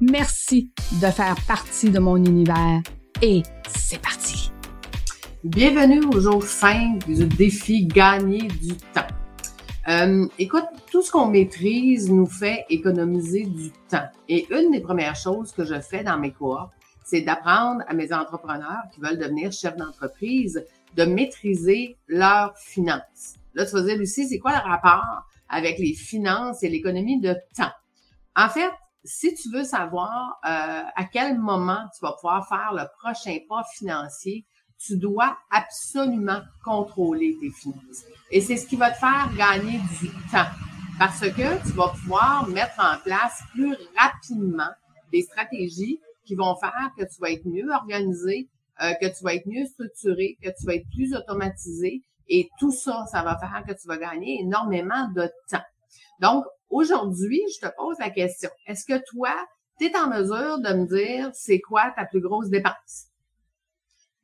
Merci de faire partie de mon univers et c'est parti. Bienvenue au jour 5 du défi gagner du temps. Euh, écoute, tout ce qu'on maîtrise nous fait économiser du temps. Et une des premières choses que je fais dans mes cours, c'est d'apprendre à mes entrepreneurs qui veulent devenir chefs d'entreprise de maîtriser leurs finances. Là, tu vas dire, Lucie, c'est quoi le rapport avec les finances et l'économie de temps? En fait, si tu veux savoir euh, à quel moment tu vas pouvoir faire le prochain pas financier, tu dois absolument contrôler tes finances. Et c'est ce qui va te faire gagner du temps parce que tu vas pouvoir mettre en place plus rapidement des stratégies qui vont faire que tu vas être mieux organisé, euh, que tu vas être mieux structuré, que tu vas être plus automatisé. Et tout ça, ça va faire que tu vas gagner énormément de temps. Donc, aujourd'hui, je te pose la question. Est-ce que toi, tu es en mesure de me dire c'est quoi ta plus grosse dépense?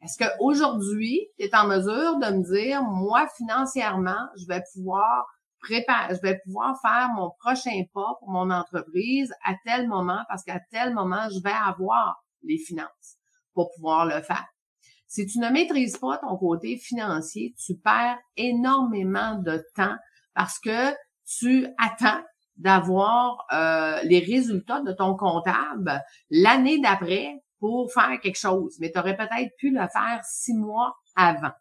Est-ce qu'aujourd'hui, tu es en mesure de me dire, moi, financièrement, je vais pouvoir préparer, je vais pouvoir faire mon prochain pas pour mon entreprise à tel moment parce qu'à tel moment, je vais avoir les finances pour pouvoir le faire? Si tu ne maîtrises pas ton côté financier, tu perds énormément de temps parce que tu attends d'avoir euh, les résultats de ton comptable l'année d'après pour faire quelque chose, mais tu aurais peut-être pu le faire six mois avant.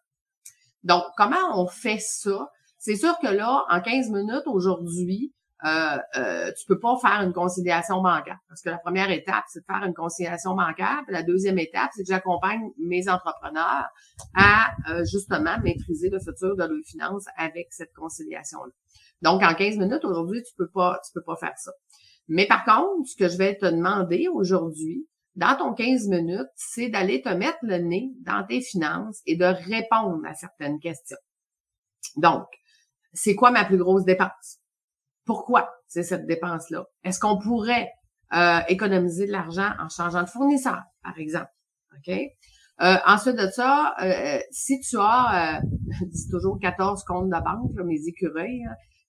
Donc, comment on fait ça? C'est sûr que là, en 15 minutes aujourd'hui, euh, euh, tu peux pas faire une conciliation bancaire. Parce que la première étape, c'est de faire une conciliation bancaire. La deuxième étape, c'est que j'accompagne mes entrepreneurs à euh, justement maîtriser le futur de leurs finances avec cette conciliation-là. Donc, en 15 minutes, aujourd'hui, tu peux pas, tu peux pas faire ça. Mais par contre, ce que je vais te demander aujourd'hui, dans ton 15 minutes, c'est d'aller te mettre le nez dans tes finances et de répondre à certaines questions. Donc, c'est quoi ma plus grosse dépense? Pourquoi c'est cette dépense-là? Est-ce qu'on pourrait euh, économiser de l'argent en changeant de fournisseur, par exemple? OK? Euh, ensuite de ça, euh, si tu as, dis toujours 14 comptes de banque, mes écureuils,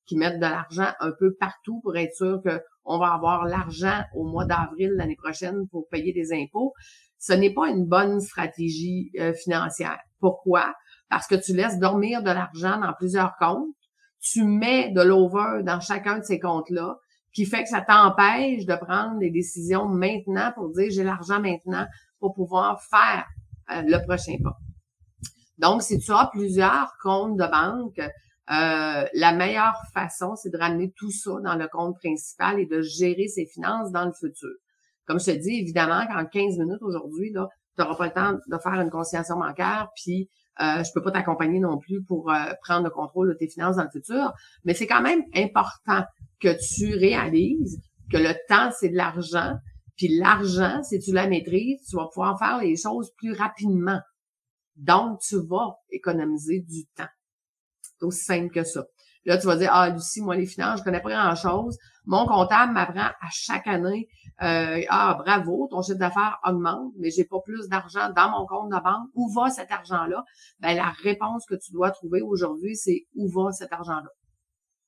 qui mettent de l'argent un peu partout pour être sûr qu'on va avoir l'argent au mois d'avril l'année prochaine pour payer des impôts, ce n'est pas une bonne stratégie financière. Pourquoi? Parce que tu laisses dormir de l'argent dans plusieurs comptes tu mets de l'over dans chacun de ces comptes-là, qui fait que ça t'empêche de prendre des décisions maintenant pour dire j'ai l'argent maintenant pour pouvoir faire euh, le prochain pas. Donc, si tu as plusieurs comptes de banque, euh, la meilleure façon, c'est de ramener tout ça dans le compte principal et de gérer ses finances dans le futur. Comme je te dis, évidemment qu'en 15 minutes aujourd'hui, tu n'auras pas le temps de faire une conciliation bancaire, puis euh, je peux pas t'accompagner non plus pour euh, prendre le contrôle de tes finances dans le futur, mais c'est quand même important que tu réalises que le temps, c'est de l'argent, puis l'argent, si tu la maîtrises, tu vas pouvoir faire les choses plus rapidement. Donc, tu vas économiser du temps. C'est aussi simple que ça. Là, tu vas dire, ah, Lucie, moi, les finances, je connais pas grand-chose. Mon comptable m'apprend à chaque année, euh, ah, bravo, ton chiffre d'affaires augmente, mais j'ai pas plus d'argent dans mon compte de banque. Où va cet argent-là? Ben, la réponse que tu dois trouver aujourd'hui, c'est où va cet argent-là?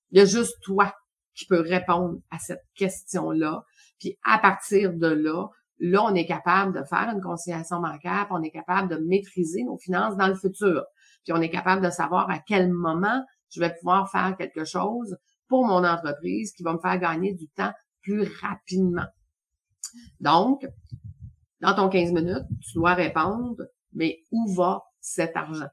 Il y a juste toi qui peux répondre à cette question-là. Puis à partir de là, là, on est capable de faire une conciliation bancaire, puis on est capable de maîtriser nos finances dans le futur. Puis on est capable de savoir à quel moment je vais pouvoir faire quelque chose pour mon entreprise qui va me faire gagner du temps plus rapidement. Donc, dans ton 15 minutes, tu dois répondre, mais où va cet argent?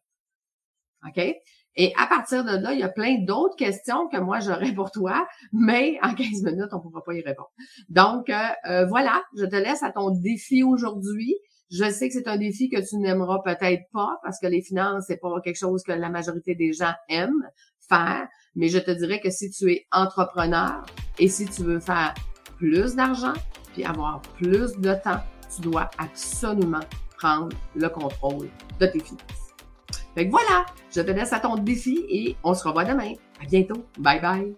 OK? Et à partir de là, il y a plein d'autres questions que moi j'aurais pour toi, mais en 15 minutes, on ne pourra pas y répondre. Donc, euh, euh, voilà, je te laisse à ton défi aujourd'hui. Je sais que c'est un défi que tu n'aimeras peut-être pas parce que les finances, c'est pas quelque chose que la majorité des gens aiment faire, mais je te dirais que si tu es entrepreneur et si tu veux faire plus d'argent puis avoir plus de temps, tu dois absolument prendre le contrôle de tes finances. Fait que voilà, je te laisse à ton défi et on se revoit demain. À bientôt. Bye bye.